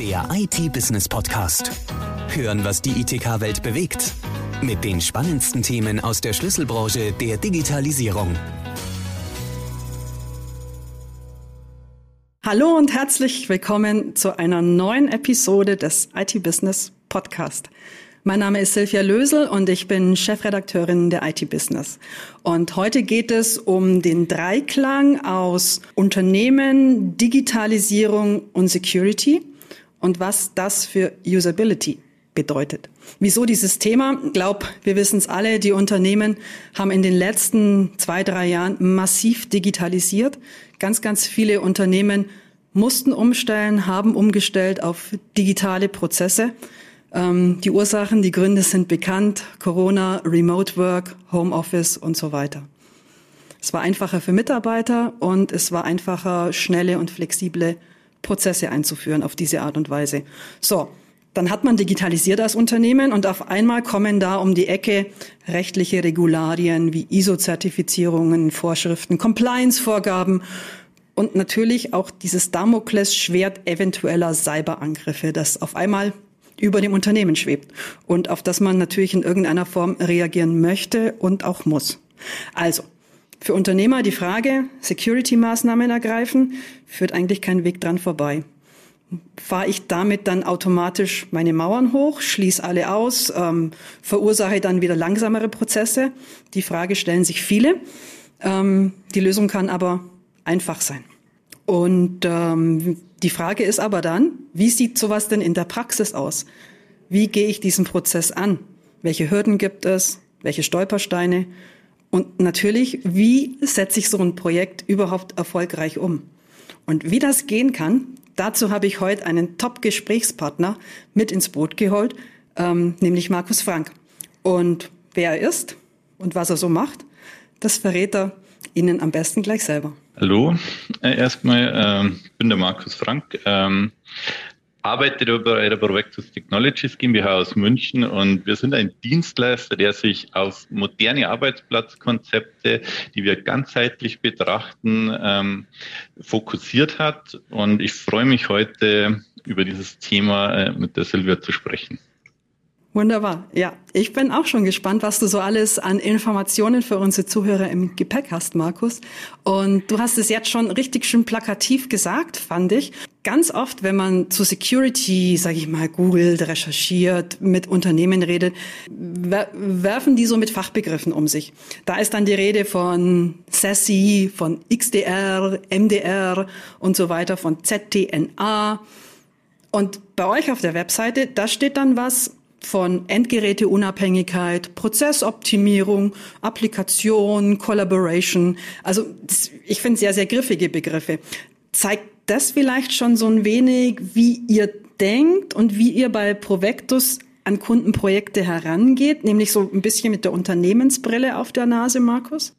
Der IT-Business-Podcast. Hören, was die ITK-Welt bewegt. Mit den spannendsten Themen aus der Schlüsselbranche der Digitalisierung. Hallo und herzlich willkommen zu einer neuen Episode des IT-Business Podcast. Mein Name ist Silvia Lösel und ich bin Chefredakteurin der IT Business. Und heute geht es um den Dreiklang aus Unternehmen, Digitalisierung und Security und was das für Usability bedeutet. Wieso dieses Thema? Ich glaube, wir wissen es alle, die Unternehmen haben in den letzten zwei, drei Jahren massiv digitalisiert. Ganz, ganz viele Unternehmen mussten umstellen, haben umgestellt auf digitale Prozesse. Ähm, die Ursachen, die Gründe sind bekannt. Corona, Remote Work, Homeoffice und so weiter. Es war einfacher für Mitarbeiter und es war einfacher, schnelle und flexible Prozesse einzuführen auf diese Art und Weise. So, dann hat man digitalisiert als Unternehmen und auf einmal kommen da um die Ecke rechtliche Regularien wie ISO-Zertifizierungen, Vorschriften, Compliance-Vorgaben und natürlich auch dieses Damoklesschwert eventueller Cyberangriffe, das auf einmal über dem Unternehmen schwebt und auf das man natürlich in irgendeiner Form reagieren möchte und auch muss. Also, für Unternehmer die Frage, Security-Maßnahmen ergreifen, führt eigentlich kein Weg dran vorbei. Fahre ich damit dann automatisch meine Mauern hoch, schließe alle aus, ähm, verursache dann wieder langsamere Prozesse? Die Frage stellen sich viele. Ähm, die Lösung kann aber einfach sein. Und ähm, die Frage ist aber dann, wie sieht sowas denn in der Praxis aus? Wie gehe ich diesen Prozess an? Welche Hürden gibt es? Welche Stolpersteine? Und natürlich, wie setze ich so ein Projekt überhaupt erfolgreich um? Und wie das gehen kann, dazu habe ich heute einen Top-Gesprächspartner mit ins Boot geholt, ähm, nämlich Markus Frank. Und wer er ist und was er so macht, das verrät er Ihnen am besten gleich selber. Hallo, äh, erstmal, ähm, bin der Markus Frank, ähm, arbeite bei der Projectus Technologies GmbH aus München und wir sind ein Dienstleister, der sich auf moderne Arbeitsplatzkonzepte, die wir ganzheitlich betrachten, ähm, fokussiert hat. Und ich freue mich heute über dieses Thema äh, mit der Silvia zu sprechen. Wunderbar. Ja, ich bin auch schon gespannt, was du so alles an Informationen für unsere Zuhörer im Gepäck hast, Markus. Und du hast es jetzt schon richtig schön plakativ gesagt, fand ich. Ganz oft, wenn man zu Security, sage ich mal, googelt, recherchiert, mit Unternehmen redet, werfen die so mit Fachbegriffen um sich. Da ist dann die Rede von SASE, von XDR, MDR und so weiter, von ZTNA. Und bei euch auf der Webseite, da steht dann was von Endgeräteunabhängigkeit, Prozessoptimierung, Applikation, Collaboration. Also ich finde sehr, sehr griffige Begriffe. Zeigt das vielleicht schon so ein wenig, wie ihr denkt und wie ihr bei Provectus an Kundenprojekte herangeht, nämlich so ein bisschen mit der Unternehmensbrille auf der Nase, Markus?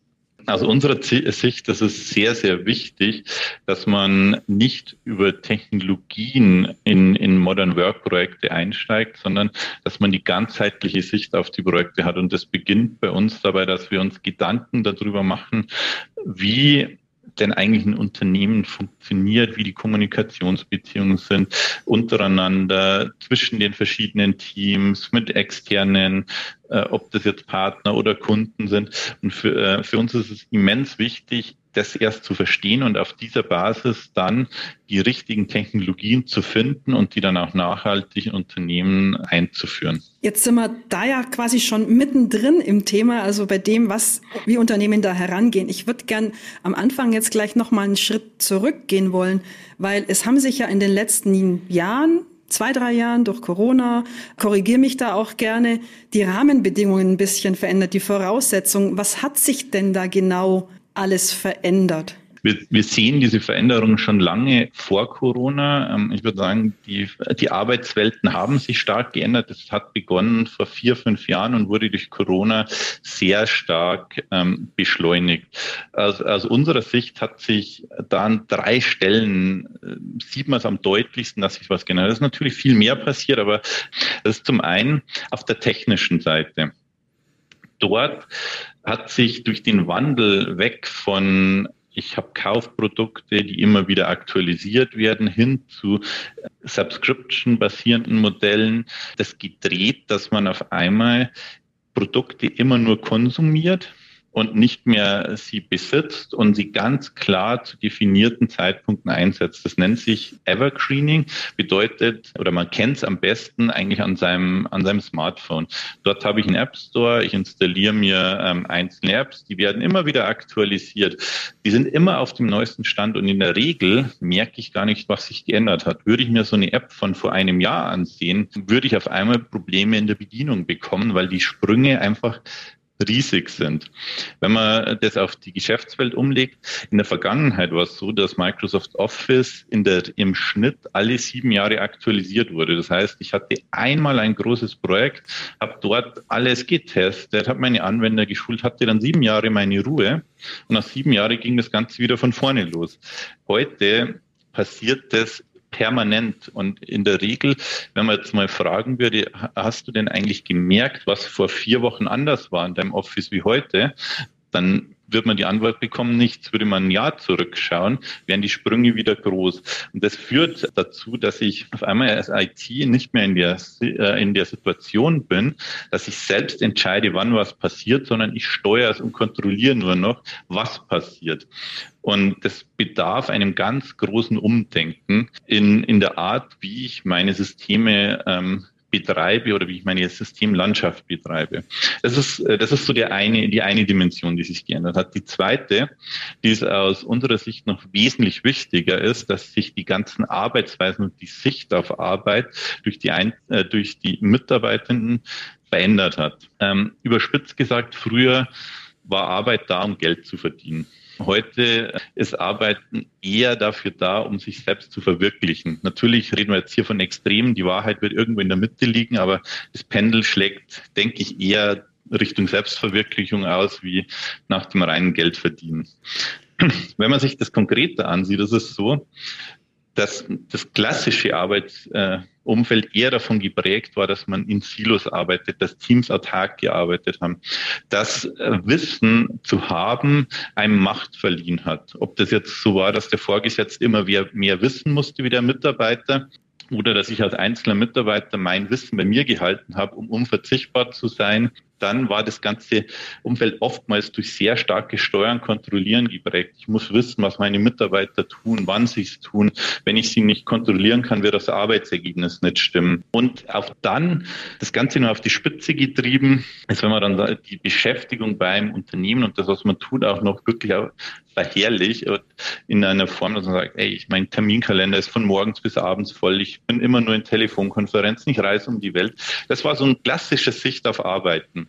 Aus unserer Sicht, das ist sehr, sehr wichtig, dass man nicht über Technologien in, in Modern Work Projekte einsteigt, sondern dass man die ganzheitliche Sicht auf die Projekte hat. Und das beginnt bei uns dabei, dass wir uns Gedanken darüber machen, wie denn eigentlich ein Unternehmen funktioniert, wie die Kommunikationsbeziehungen sind untereinander, zwischen den verschiedenen Teams, mit externen, äh, ob das jetzt Partner oder Kunden sind. Und für, äh, für uns ist es immens wichtig, das erst zu verstehen und auf dieser Basis dann die richtigen Technologien zu finden und die dann auch nachhaltig in Unternehmen einzuführen. Jetzt sind wir da ja quasi schon mittendrin im Thema, also bei dem, was wie Unternehmen da herangehen. Ich würde gern am Anfang jetzt gleich noch mal einen Schritt zurückgehen wollen, weil es haben sich ja in den letzten Jahren zwei, drei Jahren durch Corona, korrigiere mich da auch gerne, die Rahmenbedingungen ein bisschen verändert, die Voraussetzungen. Was hat sich denn da genau alles verändert? Wir, wir sehen diese Veränderung schon lange vor Corona. Ähm, ich würde sagen, die, die Arbeitswelten haben sich stark geändert. Es hat begonnen vor vier, fünf Jahren und wurde durch Corona sehr stark ähm, beschleunigt. Aus, aus unserer Sicht hat sich da an drei Stellen, äh, sieht man es am deutlichsten, dass sich was geändert hat. Es ist natürlich viel mehr passiert, aber das ist zum einen auf der technischen Seite. Dort hat sich durch den Wandel weg von ich habe Kaufprodukte, die immer wieder aktualisiert werden, hin zu Subscription-basierenden Modellen. Das gedreht, dass man auf einmal Produkte immer nur konsumiert und nicht mehr sie besitzt und sie ganz klar zu definierten Zeitpunkten einsetzt. Das nennt sich Evergreening, bedeutet, oder man kennt es am besten eigentlich an seinem, an seinem Smartphone. Dort habe ich einen App Store, ich installiere mir ähm, einzelne Apps, die werden immer wieder aktualisiert. Die sind immer auf dem neuesten Stand und in der Regel merke ich gar nicht, was sich geändert hat. Würde ich mir so eine App von vor einem Jahr ansehen, würde ich auf einmal Probleme in der Bedienung bekommen, weil die Sprünge einfach riesig sind. Wenn man das auf die Geschäftswelt umlegt, in der Vergangenheit war es so, dass Microsoft Office in der, im Schnitt alle sieben Jahre aktualisiert wurde. Das heißt, ich hatte einmal ein großes Projekt, habe dort alles getestet, habe meine Anwender geschult, hatte dann sieben Jahre meine Ruhe und nach sieben Jahren ging das Ganze wieder von vorne los. Heute passiert das permanent. Und in der Regel, wenn man jetzt mal fragen würde, hast du denn eigentlich gemerkt, was vor vier Wochen anders war in deinem Office wie heute? Dann wird man die Antwort bekommen, nichts. Würde man ein Jahr zurückschauen, wären die Sprünge wieder groß. Und das führt dazu, dass ich auf einmal als IT nicht mehr in der, äh, in der Situation bin, dass ich selbst entscheide, wann was passiert, sondern ich steuere es und kontrolliere nur noch, was passiert. Und das bedarf einem ganz großen Umdenken in, in der Art, wie ich meine Systeme ähm, betreibe oder wie ich meine Systemlandschaft betreibe. Das ist, äh, das ist so der eine, die eine Dimension, die sich geändert hat. Die zweite, die ist aus unserer Sicht noch wesentlich wichtiger ist, dass sich die ganzen Arbeitsweisen und die Sicht auf Arbeit durch die, ein, äh, durch die Mitarbeitenden verändert hat. Ähm, überspitzt gesagt, früher war Arbeit da, um Geld zu verdienen. Heute ist Arbeiten eher dafür da, um sich selbst zu verwirklichen. Natürlich reden wir jetzt hier von Extremen. Die Wahrheit wird irgendwo in der Mitte liegen, aber das Pendel schlägt, denke ich, eher Richtung Selbstverwirklichung aus, wie nach dem reinen Geldverdienen. Wenn man sich das konkreter ansieht, ist es so, dass das klassische Arbeitsumfeld eher davon geprägt war, dass man in Silos arbeitet, dass Teams autark gearbeitet haben, dass äh, Wissen zu haben einem Macht verliehen hat. Ob das jetzt so war, dass der Vorgesetzte immer mehr wissen musste wie der Mitarbeiter oder dass ich als einzelner Mitarbeiter mein Wissen bei mir gehalten habe, um unverzichtbar zu sein dann war das ganze Umfeld oftmals durch sehr starke Steuern, Kontrollieren geprägt. Ich muss wissen, was meine Mitarbeiter tun, wann sie es tun. Wenn ich sie nicht kontrollieren kann, wird das Arbeitsergebnis nicht stimmen. Und auch dann das Ganze nur auf die Spitze getrieben, ist, wenn man dann die Beschäftigung beim Unternehmen und das, was man tut, auch noch wirklich auch verherrlicht in einer Form, dass man sagt, ey, mein Terminkalender ist von morgens bis abends voll, ich bin immer nur in Telefonkonferenzen, ich reise um die Welt. Das war so ein klassische Sicht auf Arbeiten.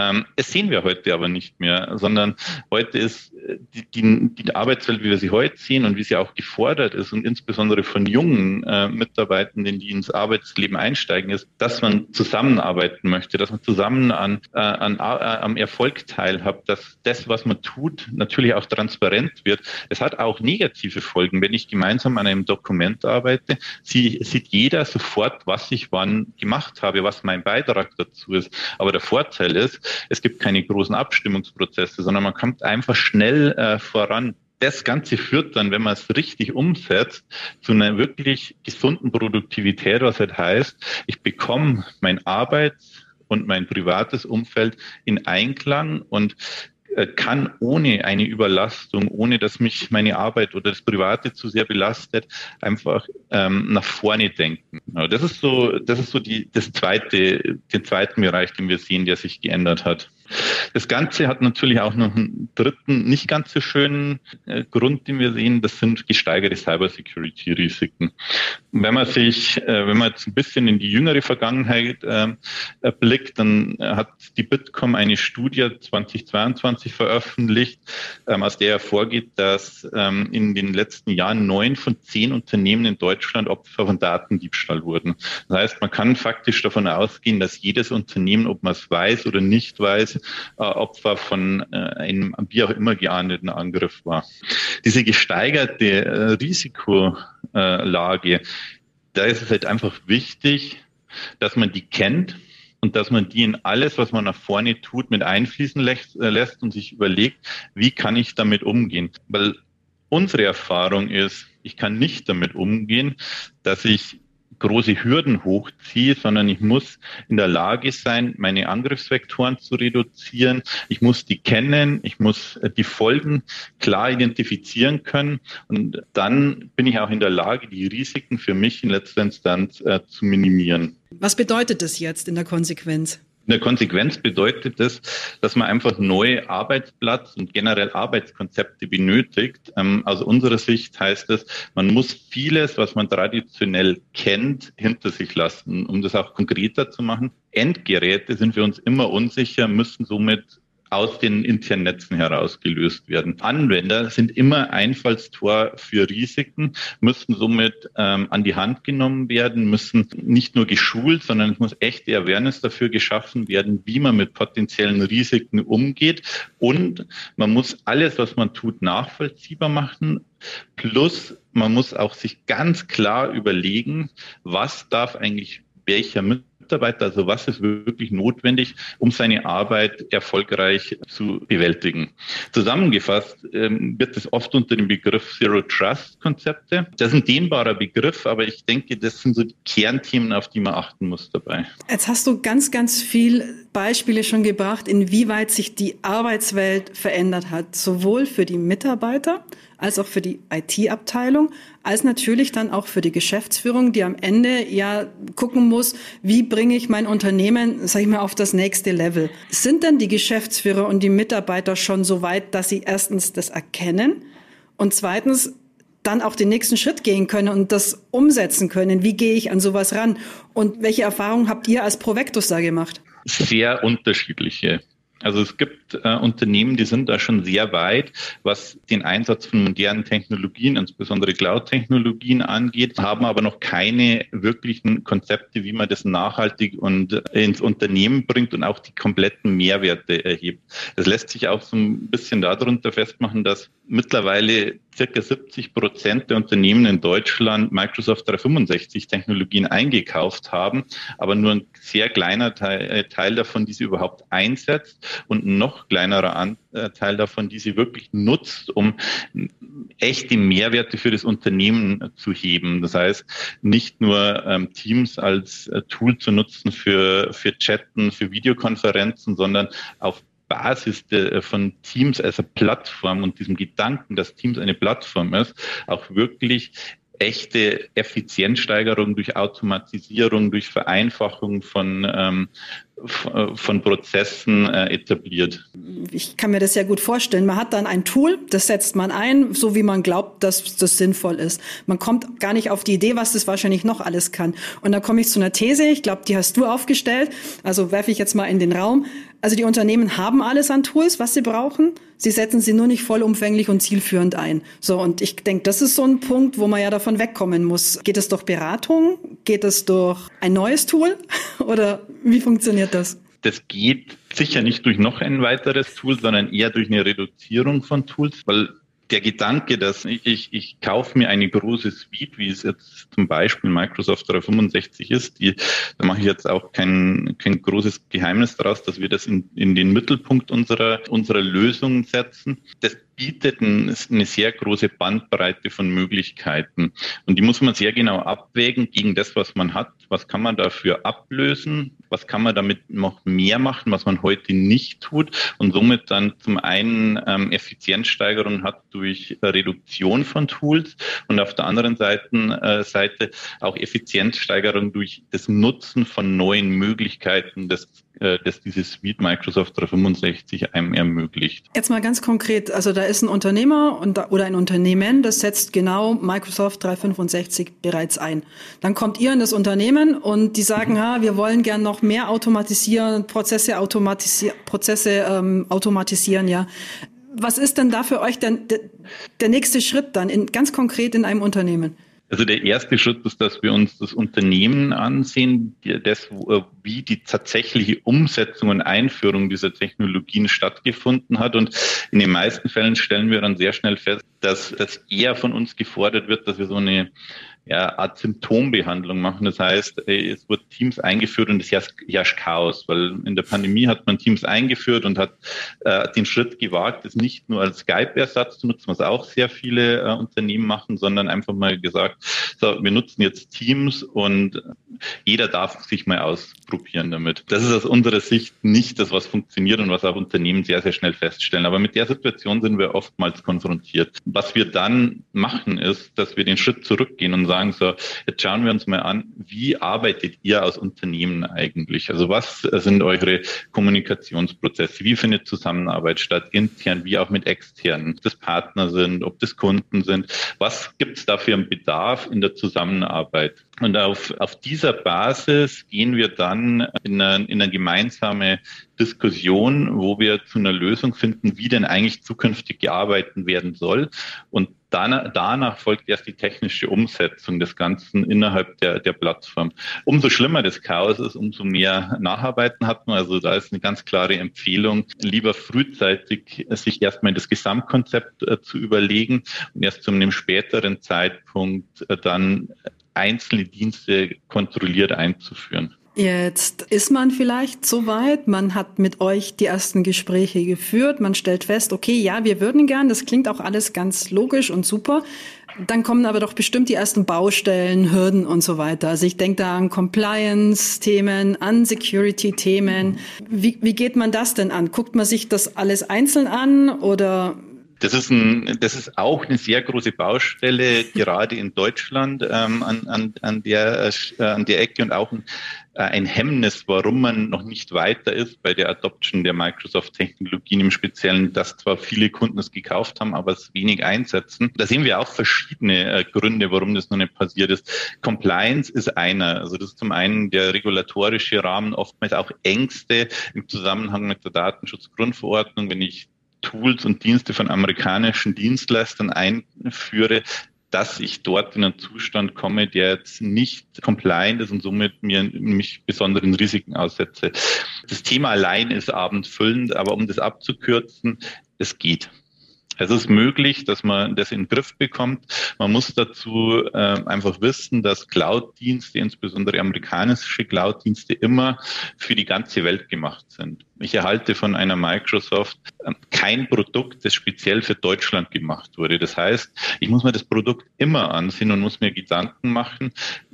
Ähm, es sehen wir heute aber nicht mehr, sondern heute ist äh, die, die, die, Arbeitswelt, wie wir sie heute sehen und wie sie auch gefordert ist und insbesondere von jungen äh, Mitarbeitenden, die ins Arbeitsleben einsteigen, ist, dass man zusammenarbeiten möchte, dass man zusammen an, äh, an, äh, am Erfolg teilhabt, dass das, was man tut, natürlich auch transparent wird. Es hat auch negative Folgen. Wenn ich gemeinsam an einem Dokument arbeite, sie, sieht jeder sofort, was ich wann gemacht habe, was mein Beitrag dazu ist. Aber der Vorteil ist, es gibt keine großen Abstimmungsprozesse, sondern man kommt einfach schnell äh, voran. Das Ganze führt dann, wenn man es richtig umsetzt, zu einer wirklich gesunden Produktivität, was halt heißt, ich bekomme mein Arbeits- und mein privates Umfeld in Einklang und kann ohne eine Überlastung, ohne dass mich meine Arbeit oder das Private zu sehr belastet, einfach ähm, nach vorne denken. Das ist so, das ist so die, das zweite, den zweiten Bereich, den wir sehen, der sich geändert hat. Das Ganze hat natürlich auch noch einen dritten, nicht ganz so schönen äh, Grund, den wir sehen. Das sind gesteigerte Cybersecurity-Risiken. Wenn man sich, äh, wenn man jetzt ein bisschen in die jüngere Vergangenheit äh, blickt, dann hat die Bitkom eine Studie 2022 veröffentlicht, ähm, aus der hervorgeht, dass ähm, in den letzten Jahren neun von zehn Unternehmen in Deutschland Opfer von Datendiebstahl wurden. Das heißt, man kann faktisch davon ausgehen, dass jedes Unternehmen, ob man es weiß oder nicht weiß, äh, Opfer von äh, einem wie auch immer geahndeten Angriff war. Diese gesteigerte äh, Risikolage, da ist es halt einfach wichtig, dass man die kennt, und dass man die in alles, was man nach vorne tut, mit einfließen äh, lässt und sich überlegt, wie kann ich damit umgehen? Weil unsere Erfahrung ist, ich kann nicht damit umgehen, dass ich große Hürden hochziehe, sondern ich muss in der Lage sein, meine Angriffsvektoren zu reduzieren. Ich muss die kennen, ich muss äh, die Folgen klar identifizieren können und dann bin ich auch in der Lage, die Risiken für mich in letzter Instanz äh, zu minimieren. Was bedeutet das jetzt in der Konsequenz? In der Konsequenz bedeutet das, dass man einfach neue Arbeitsplatz und generell Arbeitskonzepte benötigt. Ähm, aus unserer Sicht heißt es, man muss vieles, was man traditionell kennt, hinter sich lassen. Um das auch konkreter zu machen, Endgeräte sind für uns immer unsicher, müssen somit aus den internen Netzen heraus gelöst werden. Anwender sind immer Einfallstor für Risiken, müssen somit ähm, an die Hand genommen werden, müssen nicht nur geschult, sondern es muss echte Awareness dafür geschaffen werden, wie man mit potenziellen Risiken umgeht. Und man muss alles, was man tut, nachvollziehbar machen. Plus, man muss auch sich ganz klar überlegen, was darf eigentlich welcher mit Mitarbeiter? Also was ist wirklich notwendig, um seine Arbeit erfolgreich zu bewältigen? Zusammengefasst ähm, wird es oft unter dem Begriff Zero Trust Konzepte. Das ist ein dehnbarer Begriff, aber ich denke, das sind so die Kernthemen, auf die man achten muss dabei. Jetzt hast du ganz, ganz viel Beispiele schon gebracht, inwieweit sich die Arbeitswelt verändert hat, sowohl für die Mitarbeiter als auch für die IT-Abteilung, als natürlich dann auch für die Geschäftsführung, die am Ende ja gucken muss, wie bringe ich mein Unternehmen, sag ich mal, auf das nächste Level. Sind denn die Geschäftsführer und die Mitarbeiter schon so weit, dass sie erstens das erkennen und zweitens dann auch den nächsten Schritt gehen können und das umsetzen können? Wie gehe ich an sowas ran? Und welche Erfahrungen habt ihr als Provectus da gemacht? Sehr unterschiedliche. Also es gibt äh, Unternehmen, die sind da schon sehr weit, was den Einsatz von modernen Technologien, insbesondere Cloud-Technologien angeht, haben aber noch keine wirklichen Konzepte, wie man das nachhaltig und ins Unternehmen bringt und auch die kompletten Mehrwerte erhebt. Das lässt sich auch so ein bisschen darunter festmachen, dass mittweile circa 70 Prozent der Unternehmen in Deutschland Microsoft 365 Technologien eingekauft haben, aber nur ein sehr kleiner Teil, äh, Teil davon, die sie überhaupt einsetzt und ein noch kleinerer Anteil davon, die sie wirklich nutzt, um echte Mehrwerte für das Unternehmen zu heben. Das heißt, nicht nur ähm, Teams als äh, Tool zu nutzen für, für Chatten, für Videokonferenzen, sondern auf Basis de, von Teams als eine Plattform und diesem Gedanken, dass Teams eine Plattform ist, auch wirklich echte Effizienzsteigerung durch Automatisierung, durch Vereinfachung von, ähm, von Prozessen äh, etabliert. Ich kann mir das sehr gut vorstellen. Man hat dann ein Tool, das setzt man ein, so wie man glaubt, dass das sinnvoll ist. Man kommt gar nicht auf die Idee, was das wahrscheinlich noch alles kann. Und da komme ich zu einer These, ich glaube, die hast du aufgestellt, also werfe ich jetzt mal in den Raum. Also die Unternehmen haben alles an Tools, was sie brauchen. Sie setzen sie nur nicht vollumfänglich und zielführend ein. So, und ich denke, das ist so ein Punkt, wo man ja davon wegkommen muss. Geht es durch Beratung? Geht es durch ein neues Tool? Oder wie funktioniert das? Das geht sicher nicht durch noch ein weiteres Tool, sondern eher durch eine Reduzierung von Tools, weil der Gedanke, dass ich, ich, ich kaufe mir eine große Suite, wie es jetzt zum Beispiel Microsoft 365 ist, die, da mache ich jetzt auch kein, kein großes Geheimnis daraus, dass wir das in, in den Mittelpunkt unserer, unserer Lösung setzen. Das bietet eine sehr große Bandbreite von Möglichkeiten. Und die muss man sehr genau abwägen gegen das, was man hat. Was kann man dafür ablösen? Was kann man damit noch mehr machen, was man heute nicht tut? Und somit dann zum einen ähm, Effizienzsteigerung hat durch Reduktion von Tools und auf der anderen Seite, äh, Seite auch Effizienzsteigerung durch das Nutzen von neuen Möglichkeiten, das, äh, das dieses Suite Microsoft 365 einem ermöglicht. Jetzt mal ganz konkret, also da ist ein Unternehmer und, oder ein Unternehmen, das setzt genau Microsoft 365 bereits ein. Dann kommt ihr in das Unternehmen und die sagen, mhm. ha, wir wollen gern noch mehr automatisieren, Prozesse automatisieren, Prozesse ähm, automatisieren, ja. Was ist denn da für euch denn der, der nächste Schritt dann in, ganz konkret in einem Unternehmen? Also der erste Schritt ist, dass wir uns das Unternehmen ansehen, das, äh, wie die tatsächliche Umsetzung und Einführung dieser Technologien stattgefunden hat. Und in den meisten Fällen stellen wir dann sehr schnell fest, dass das eher von uns gefordert wird, dass wir so eine ja, Art Symptombehandlung machen. Das heißt, es wird Teams eingeführt und es herrscht Chaos, weil in der Pandemie hat man Teams eingeführt und hat äh, den Schritt gewagt, es nicht nur als Skype-Ersatz zu nutzen, was auch sehr viele äh, Unternehmen machen, sondern einfach mal gesagt, so, wir nutzen jetzt Teams und jeder darf sich mal ausprobieren damit. Das ist aus unserer Sicht nicht das, was funktioniert und was auch Unternehmen sehr, sehr schnell feststellen. Aber mit der Situation sind wir oftmals konfrontiert. Was wir dann machen, ist, dass wir den Schritt zurückgehen und sagen so, jetzt schauen wir uns mal an, wie arbeitet ihr als Unternehmen eigentlich? Also was sind eure Kommunikationsprozesse? Wie findet Zusammenarbeit statt, intern wie auch mit externen? Ob das Partner sind, ob das Kunden sind? Was gibt es da für einen Bedarf in der Zusammenarbeit? Und auf, auf dieser Basis gehen wir dann in eine, in eine gemeinsame Diskussion, wo wir zu einer Lösung finden, wie denn eigentlich zukünftig gearbeitet werden soll. Und danach, danach folgt erst die technische Umsetzung des Ganzen innerhalb der, der Plattform. Umso schlimmer das Chaos ist, umso mehr Nacharbeiten hat man. Also da ist eine ganz klare Empfehlung, lieber frühzeitig sich erstmal das Gesamtkonzept äh, zu überlegen und erst zu einem späteren Zeitpunkt äh, dann einzelne Dienste kontrolliert einzuführen. Jetzt ist man vielleicht so weit, man hat mit euch die ersten Gespräche geführt, man stellt fest, okay, ja, wir würden gern, das klingt auch alles ganz logisch und super. Dann kommen aber doch bestimmt die ersten Baustellen, Hürden und so weiter. Also ich denke da an Compliance-Themen, an Security-Themen. Wie, wie geht man das denn an? Guckt man sich das alles einzeln an oder das ist, ein, das ist auch eine sehr große Baustelle, gerade in Deutschland ähm, an, an, an, der, äh, an der Ecke und auch ein, ein Hemmnis, warum man noch nicht weiter ist bei der Adoption der Microsoft-Technologien im Speziellen, dass zwar viele Kunden es gekauft haben, aber es wenig einsetzen. Da sehen wir auch verschiedene äh, Gründe, warum das noch nicht passiert ist. Compliance ist einer. Also das ist zum einen der regulatorische Rahmen, oftmals auch Ängste im Zusammenhang mit der Datenschutzgrundverordnung. Wenn ich Tools und Dienste von amerikanischen Dienstleistern einführe, dass ich dort in einen Zustand komme, der jetzt nicht compliant ist und somit mir mich besonderen Risiken aussetze. Das Thema allein ist abendfüllend, aber um das abzukürzen, es geht. Es ist möglich, dass man das in den Griff bekommt. Man muss dazu äh, einfach wissen, dass Cloud-Dienste, insbesondere amerikanische Cloud-Dienste, immer für die ganze Welt gemacht sind. Ich erhalte von einer Microsoft äh, kein Produkt, das speziell für Deutschland gemacht wurde. Das heißt, ich muss mir das Produkt immer ansehen und muss mir Gedanken machen,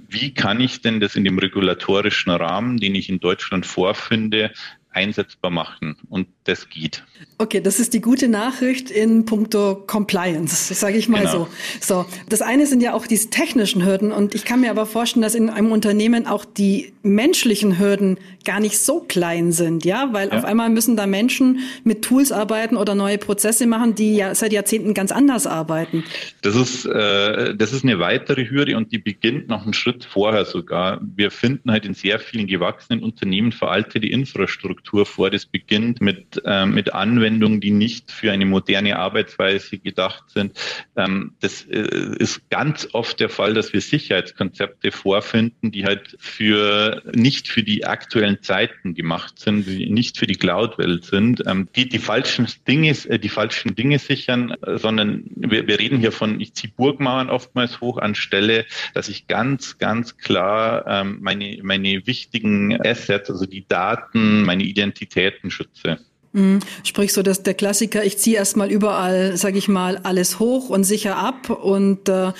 wie kann ich denn das in dem regulatorischen Rahmen, den ich in Deutschland vorfinde, einsetzbar machen. Und das geht. Okay, das ist die gute Nachricht in puncto Compliance, sage ich mal genau. so. So, das eine sind ja auch diese technischen Hürden und ich kann mir aber vorstellen, dass in einem Unternehmen auch die menschlichen Hürden gar nicht so klein sind, ja, weil ja. auf einmal müssen da Menschen mit Tools arbeiten oder neue Prozesse machen, die ja seit Jahrzehnten ganz anders arbeiten. Das ist äh, das ist eine weitere Hürde und die beginnt noch einen Schritt vorher sogar. Wir finden halt in sehr vielen gewachsenen Unternehmen veraltete Infrastruktur vor. Das beginnt mit äh, mit Anwendungen, die nicht für eine moderne Arbeitsweise gedacht sind. Ähm, das äh, ist ganz oft der Fall, dass wir Sicherheitskonzepte vorfinden, die halt für nicht für die aktuellen Zeiten gemacht sind, die nicht für die Cloud-Welt sind, ähm, die die falschen Dinge, äh, die falschen Dinge sichern, äh, sondern wir, wir reden hier von, ich ziehe Burgmauern oftmals hoch anstelle, dass ich ganz, ganz klar ähm, meine, meine wichtigen Assets, also die Daten, meine Identitäten schütze. Mhm. Sprich so, dass der Klassiker, ich ziehe erstmal überall, sage ich mal, alles hoch und sicher ab und äh,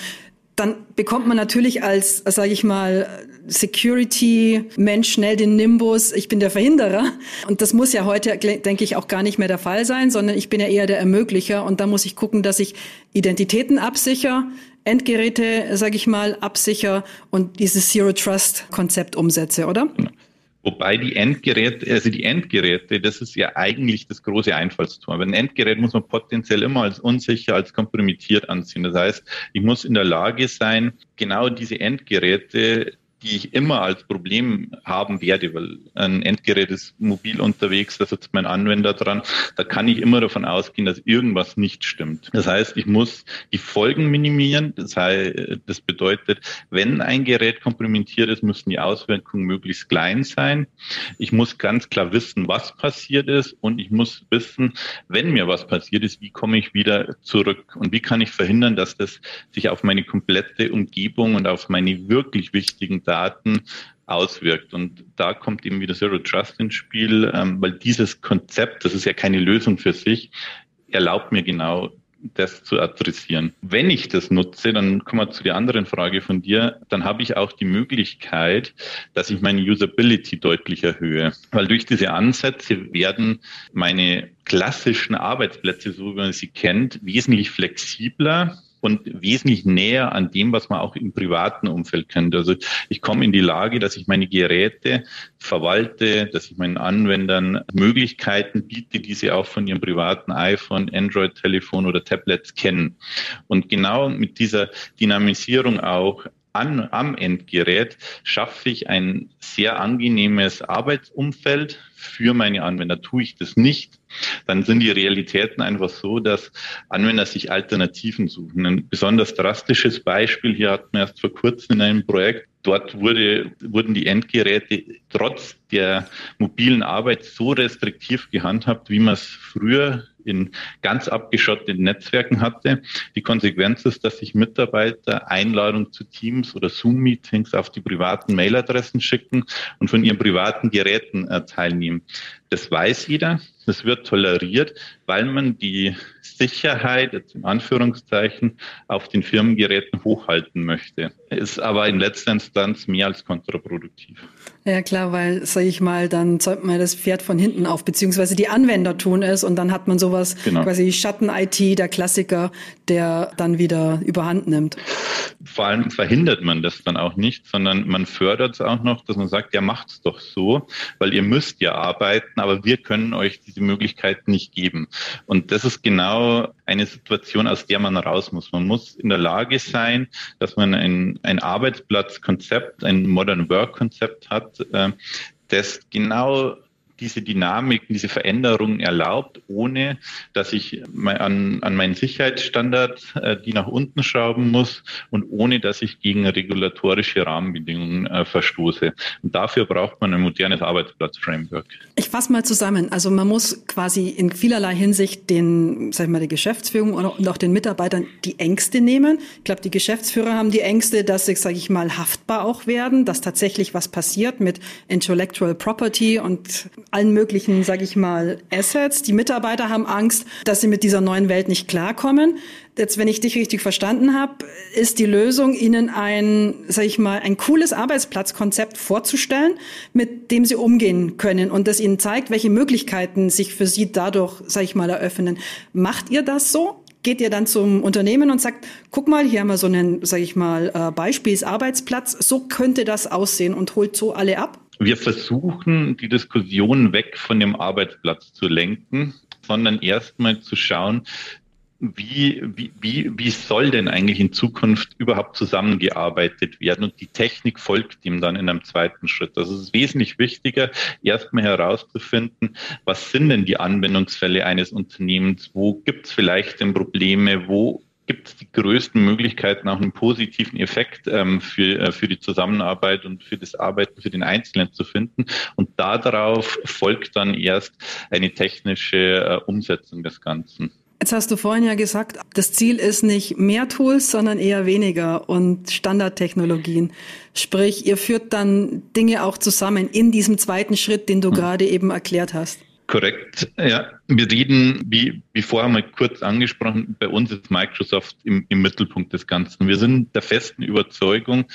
dann bekommt man natürlich als, sage ich mal, Security-Mensch schnell den Nimbus, ich bin der Verhinderer. Und das muss ja heute, denke ich, auch gar nicht mehr der Fall sein, sondern ich bin ja eher der Ermöglicher. Und da muss ich gucken, dass ich Identitäten absicher, Endgeräte, sage ich mal, absicher und dieses Zero-Trust-Konzept umsetze, oder? Genau. Wobei die Endgeräte, also die Endgeräte, das ist ja eigentlich das große Einfallstor. Ein Endgerät muss man potenziell immer als unsicher, als kompromittiert ansehen. Das heißt, ich muss in der Lage sein, genau diese Endgeräte die ich immer als Problem haben werde, weil ein Endgerät ist mobil unterwegs, da sitzt mein Anwender dran, da kann ich immer davon ausgehen, dass irgendwas nicht stimmt. Das heißt, ich muss die Folgen minimieren. Das, heißt, das bedeutet, wenn ein Gerät komplementiert ist, müssen die Auswirkungen möglichst klein sein. Ich muss ganz klar wissen, was passiert ist und ich muss wissen, wenn mir was passiert ist, wie komme ich wieder zurück und wie kann ich verhindern, dass das sich auf meine komplette Umgebung und auf meine wirklich wichtigen Daten auswirkt. Und da kommt eben wieder Zero Trust ins Spiel, ähm, weil dieses Konzept, das ist ja keine Lösung für sich, erlaubt mir genau das zu adressieren. Wenn ich das nutze, dann kommen wir zu der anderen Frage von dir, dann habe ich auch die Möglichkeit, dass ich meine Usability deutlich erhöhe. Weil durch diese Ansätze werden meine klassischen Arbeitsplätze, so wie man sie kennt, wesentlich flexibler und wesentlich näher an dem, was man auch im privaten Umfeld kennt. Also ich komme in die Lage, dass ich meine Geräte verwalte, dass ich meinen Anwendern Möglichkeiten biete, die sie auch von ihrem privaten iPhone, Android-Telefon oder Tablets kennen. Und genau mit dieser Dynamisierung auch an, am Endgerät schaffe ich ein sehr angenehmes Arbeitsumfeld für meine Anwender. Tue ich das nicht, dann sind die Realitäten einfach so, dass Anwender sich Alternativen suchen. Ein besonders drastisches Beispiel hier hatten wir erst vor kurzem in einem Projekt. Dort wurde, wurden die Endgeräte trotz der mobilen Arbeit so restriktiv gehandhabt, wie man es früher in ganz abgeschotteten Netzwerken hatte. Die Konsequenz ist, dass sich Mitarbeiter Einladungen zu Teams oder Zoom-Meetings auf die privaten Mailadressen schicken und von ihren privaten Geräten äh, teilnehmen. Das weiß jeder, das wird toleriert, weil man die Sicherheit, jetzt in Anführungszeichen, auf den Firmengeräten hochhalten möchte. Ist aber in letzter Instanz mehr als kontraproduktiv. Ja klar, weil, sage ich mal, dann zäumt man das Pferd von hinten auf, beziehungsweise die Anwender tun es und dann hat man sowas genau. quasi Schatten-IT, der Klassiker, der dann wieder überhand nimmt. Vor allem verhindert man das dann auch nicht, sondern man fördert es auch noch, dass man sagt, ja macht's doch so, weil ihr müsst ja arbeiten, aber wir können euch diese Möglichkeit nicht geben. Und das ist genau eine Situation, aus der man raus muss. Man muss in der Lage sein, dass man ein, ein Arbeitsplatzkonzept, ein Modern Work Konzept hat, äh, das genau diese Dynamik, diese Veränderungen erlaubt, ohne dass ich an, an meinen Sicherheitsstandard äh, die nach unten schrauben muss und ohne dass ich gegen regulatorische Rahmenbedingungen äh, verstoße. Und dafür braucht man ein modernes Arbeitsplatzframework. Ich fasse mal zusammen. Also man muss quasi in vielerlei Hinsicht den, sag ich mal, der Geschäftsführung und auch den Mitarbeitern die Ängste nehmen. Ich glaube, die Geschäftsführer haben die Ängste, dass sie, sage ich mal, haftbar auch werden, dass tatsächlich was passiert mit Intellectual Property und allen möglichen, sage ich mal, Assets. Die Mitarbeiter haben Angst, dass sie mit dieser neuen Welt nicht klarkommen. Jetzt, wenn ich dich richtig verstanden habe, ist die Lösung, ihnen ein, sage ich mal, ein cooles Arbeitsplatzkonzept vorzustellen, mit dem sie umgehen können und das ihnen zeigt, welche Möglichkeiten sich für sie dadurch, sage ich mal, eröffnen. Macht ihr das so? geht ihr dann zum Unternehmen und sagt, guck mal, hier haben wir so einen, sage ich mal, äh, Beispielsarbeitsplatz, so könnte das aussehen und holt so alle ab? Wir versuchen, die Diskussion weg von dem Arbeitsplatz zu lenken, sondern erstmal zu schauen, wie, wie, wie, wie soll denn eigentlich in Zukunft überhaupt zusammengearbeitet werden? Und die Technik folgt ihm dann in einem zweiten Schritt. Also es ist wesentlich wichtiger, erstmal herauszufinden, was sind denn die Anwendungsfälle eines Unternehmens? Wo gibt es vielleicht denn Probleme? Wo gibt es die größten Möglichkeiten, auch einen positiven Effekt ähm, für, äh, für die Zusammenarbeit und für das Arbeiten für den Einzelnen zu finden. Und darauf folgt dann erst eine technische äh, Umsetzung des Ganzen. Jetzt hast du vorhin ja gesagt, das Ziel ist nicht mehr Tools, sondern eher weniger und Standardtechnologien. Sprich, ihr führt dann Dinge auch zusammen in diesem zweiten Schritt, den du hm. gerade eben erklärt hast. Korrekt, ja. Wir reden, wie, wie vorher mal kurz angesprochen, bei uns ist Microsoft im, im Mittelpunkt des Ganzen. Wir sind der festen Überzeugung,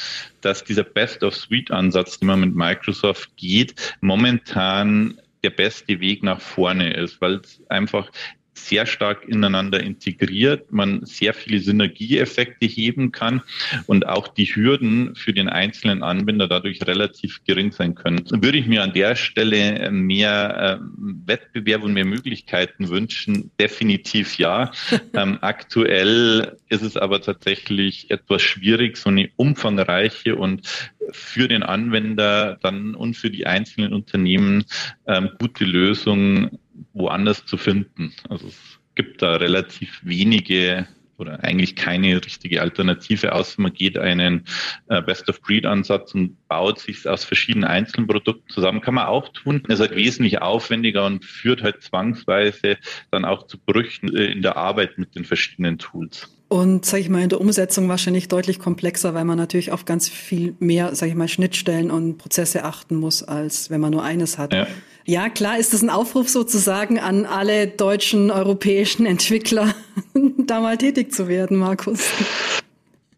dass dieser Best-of-Suite-Ansatz, den man mit Microsoft geht, momentan der beste Weg nach vorne ist, weil es einfach sehr stark ineinander integriert, man sehr viele Synergieeffekte heben kann und auch die Hürden für den einzelnen Anwender dadurch relativ gering sein können. Würde ich mir an der Stelle mehr äh, Wettbewerb und mehr Möglichkeiten wünschen? Definitiv ja. ähm, aktuell ist es aber tatsächlich etwas schwierig, so eine umfangreiche und für den Anwender dann und für die einzelnen Unternehmen ähm, gute Lösung woanders zu finden. Also es gibt da relativ wenige oder eigentlich keine richtige Alternative, außer man geht einen äh, Best-of-Breed-Ansatz und baut sich aus verschiedenen einzelnen Produkten zusammen. Kann man auch tun. Es ist halt wesentlich aufwendiger und führt halt zwangsweise dann auch zu Brüchen äh, in der Arbeit mit den verschiedenen Tools. Und, sage ich mal, in der Umsetzung wahrscheinlich deutlich komplexer, weil man natürlich auf ganz viel mehr, sage ich mal, Schnittstellen und Prozesse achten muss, als wenn man nur eines hat. Ja. Ja, klar ist das ein Aufruf sozusagen an alle deutschen, europäischen Entwickler, da mal tätig zu werden, Markus.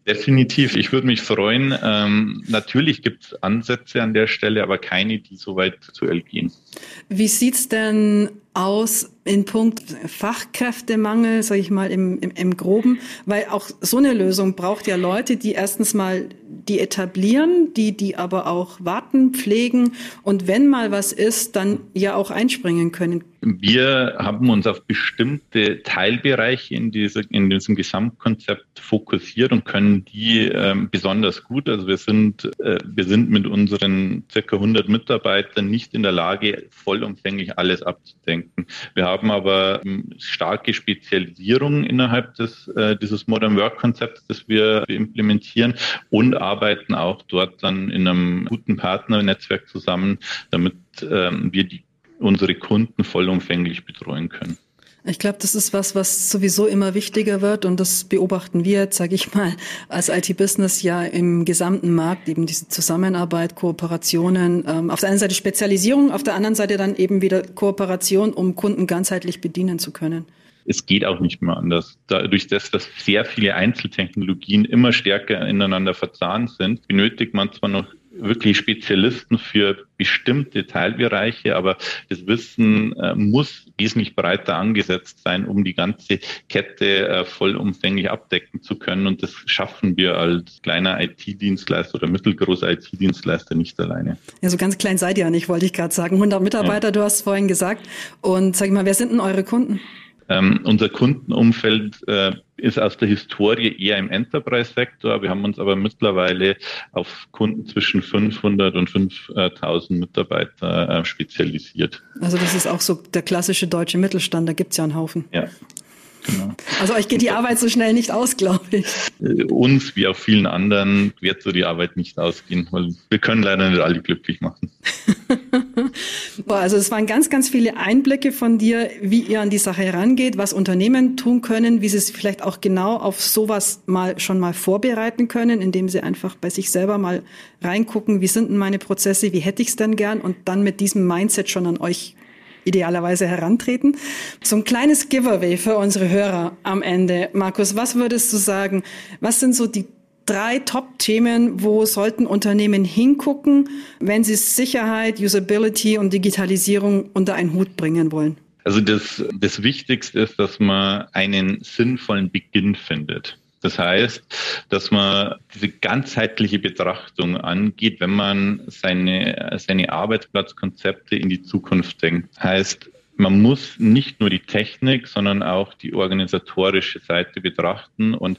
Definitiv. Ich würde mich freuen. Ähm, natürlich gibt es Ansätze an der Stelle, aber keine, die so weit zu gehen. Wie sieht's denn aus in Punkt Fachkräftemangel, sage ich mal im, im, im Groben? Weil auch so eine Lösung braucht ja Leute, die erstens mal die etablieren, die die aber auch warten, pflegen und wenn mal was ist, dann ja auch einspringen können. Wir haben uns auf bestimmte Teilbereiche in, dieser, in diesem Gesamtkonzept fokussiert und können die ähm, besonders gut. Also wir sind, äh, wir sind mit unseren circa 100 Mitarbeitern nicht in der Lage, vollumfänglich alles abzudenken. Wir haben aber ähm, starke Spezialisierung innerhalb des, äh, dieses Modern Work Konzepts, das wir implementieren und arbeiten auch dort dann in einem guten Partnernetzwerk zusammen, damit ähm, wir die unsere Kunden vollumfänglich betreuen können. Ich glaube, das ist was, was sowieso immer wichtiger wird und das beobachten wir, sage ich mal, als IT-Business ja im gesamten Markt, eben diese Zusammenarbeit, Kooperationen, ähm, auf der einen Seite Spezialisierung, auf der anderen Seite dann eben wieder Kooperation, um Kunden ganzheitlich bedienen zu können. Es geht auch nicht mehr anders. Dadurch, dass, dass sehr viele Einzeltechnologien immer stärker ineinander verzahnt sind, benötigt man zwar noch wirklich Spezialisten für bestimmte Teilbereiche, aber das Wissen äh, muss wesentlich breiter angesetzt sein, um die ganze Kette äh, vollumfänglich abdecken zu können. Und das schaffen wir als kleiner IT-Dienstleister oder mittelgroßer IT-Dienstleister nicht alleine. Ja, so ganz klein seid ihr ja nicht, wollte ich gerade sagen. 100 Mitarbeiter, ja. du hast vorhin gesagt. Und sag ich mal, wer sind denn eure Kunden? Ähm, unser Kundenumfeld äh, ist aus der Historie eher im Enterprise-Sektor. Wir haben uns aber mittlerweile auf Kunden zwischen 500 und 5000 Mitarbeiter äh, spezialisiert. Also das ist auch so der klassische deutsche Mittelstand, da gibt's ja einen Haufen. Ja. Genau. Also euch geht die Arbeit so schnell nicht aus, glaube ich. Äh, uns, wie auch vielen anderen, wird so die Arbeit nicht ausgehen, weil wir können leider nicht alle glücklich machen. Boah, also es waren ganz, ganz viele Einblicke von dir, wie ihr an die Sache herangeht, was Unternehmen tun können, wie sie es vielleicht auch genau auf sowas mal schon mal vorbereiten können, indem sie einfach bei sich selber mal reingucken, wie sind denn meine Prozesse, wie hätte ich es denn gern und dann mit diesem Mindset schon an euch idealerweise herantreten. So ein kleines Giveaway für unsere Hörer am Ende. Markus, was würdest du sagen? Was sind so die drei Top-Themen, wo sollten Unternehmen hingucken, wenn sie Sicherheit, Usability und Digitalisierung unter einen Hut bringen wollen? Also das, das Wichtigste ist, dass man einen sinnvollen Beginn findet. Das heißt, dass man diese ganzheitliche Betrachtung angeht, wenn man seine, seine Arbeitsplatzkonzepte in die Zukunft denkt. Heißt, man muss nicht nur die Technik, sondern auch die organisatorische Seite betrachten und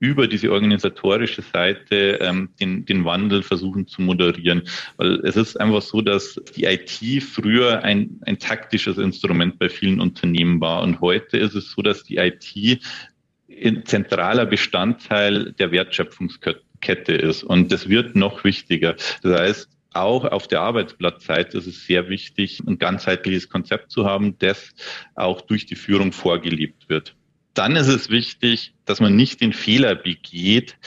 über diese organisatorische Seite ähm, den, den Wandel versuchen zu moderieren. Weil es ist einfach so, dass die IT früher ein, ein taktisches Instrument bei vielen Unternehmen war und heute ist es so, dass die IT zentraler Bestandteil der Wertschöpfungskette ist. Und das wird noch wichtiger. Das heißt, auch auf der Arbeitsplatzseite ist es sehr wichtig, ein ganzheitliches Konzept zu haben, das auch durch die Führung vorgelebt wird. Dann ist es wichtig, dass man nicht den Fehler begeht,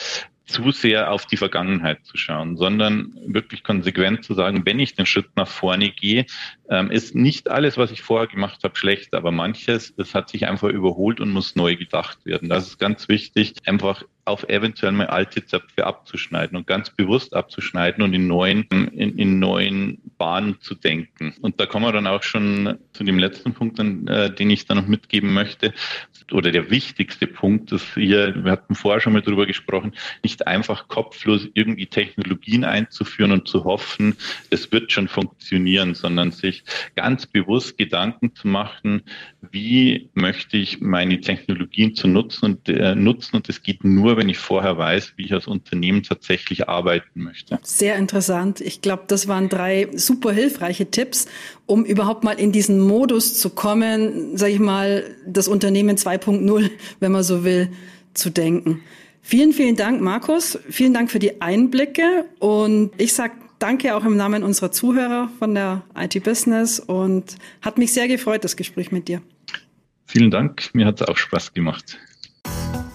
zu sehr auf die Vergangenheit zu schauen, sondern wirklich konsequent zu sagen, wenn ich den Schritt nach vorne gehe, ähm, ist nicht alles, was ich vorher gemacht habe, schlecht, aber manches, es hat sich einfach überholt und muss neu gedacht werden. Das ist ganz wichtig, einfach auf eventuell mal alte Zöpfe abzuschneiden und ganz bewusst abzuschneiden und in neuen, in, in neuen Bahn zu denken. Und da kommen wir dann auch schon zu dem letzten Punkt, äh, den ich da noch mitgeben möchte. Oder der wichtigste Punkt ist hier, wir hatten vorher schon mal drüber gesprochen, nicht einfach kopflos irgendwie Technologien einzuführen und zu hoffen, es wird schon funktionieren, sondern sich ganz bewusst Gedanken zu machen, wie möchte ich meine Technologien zu nutzen und äh, nutzen. Und das geht nur, wenn ich vorher weiß, wie ich als Unternehmen tatsächlich arbeiten möchte. Sehr interessant. Ich glaube, das waren drei super hilfreiche Tipps, um überhaupt mal in diesen Modus zu kommen, sage ich mal, das Unternehmen 2.0, wenn man so will, zu denken. Vielen, vielen Dank, Markus. Vielen Dank für die Einblicke. Und ich sage danke auch im Namen unserer Zuhörer von der IT Business und hat mich sehr gefreut, das Gespräch mit dir. Vielen Dank. Mir hat es auch Spaß gemacht.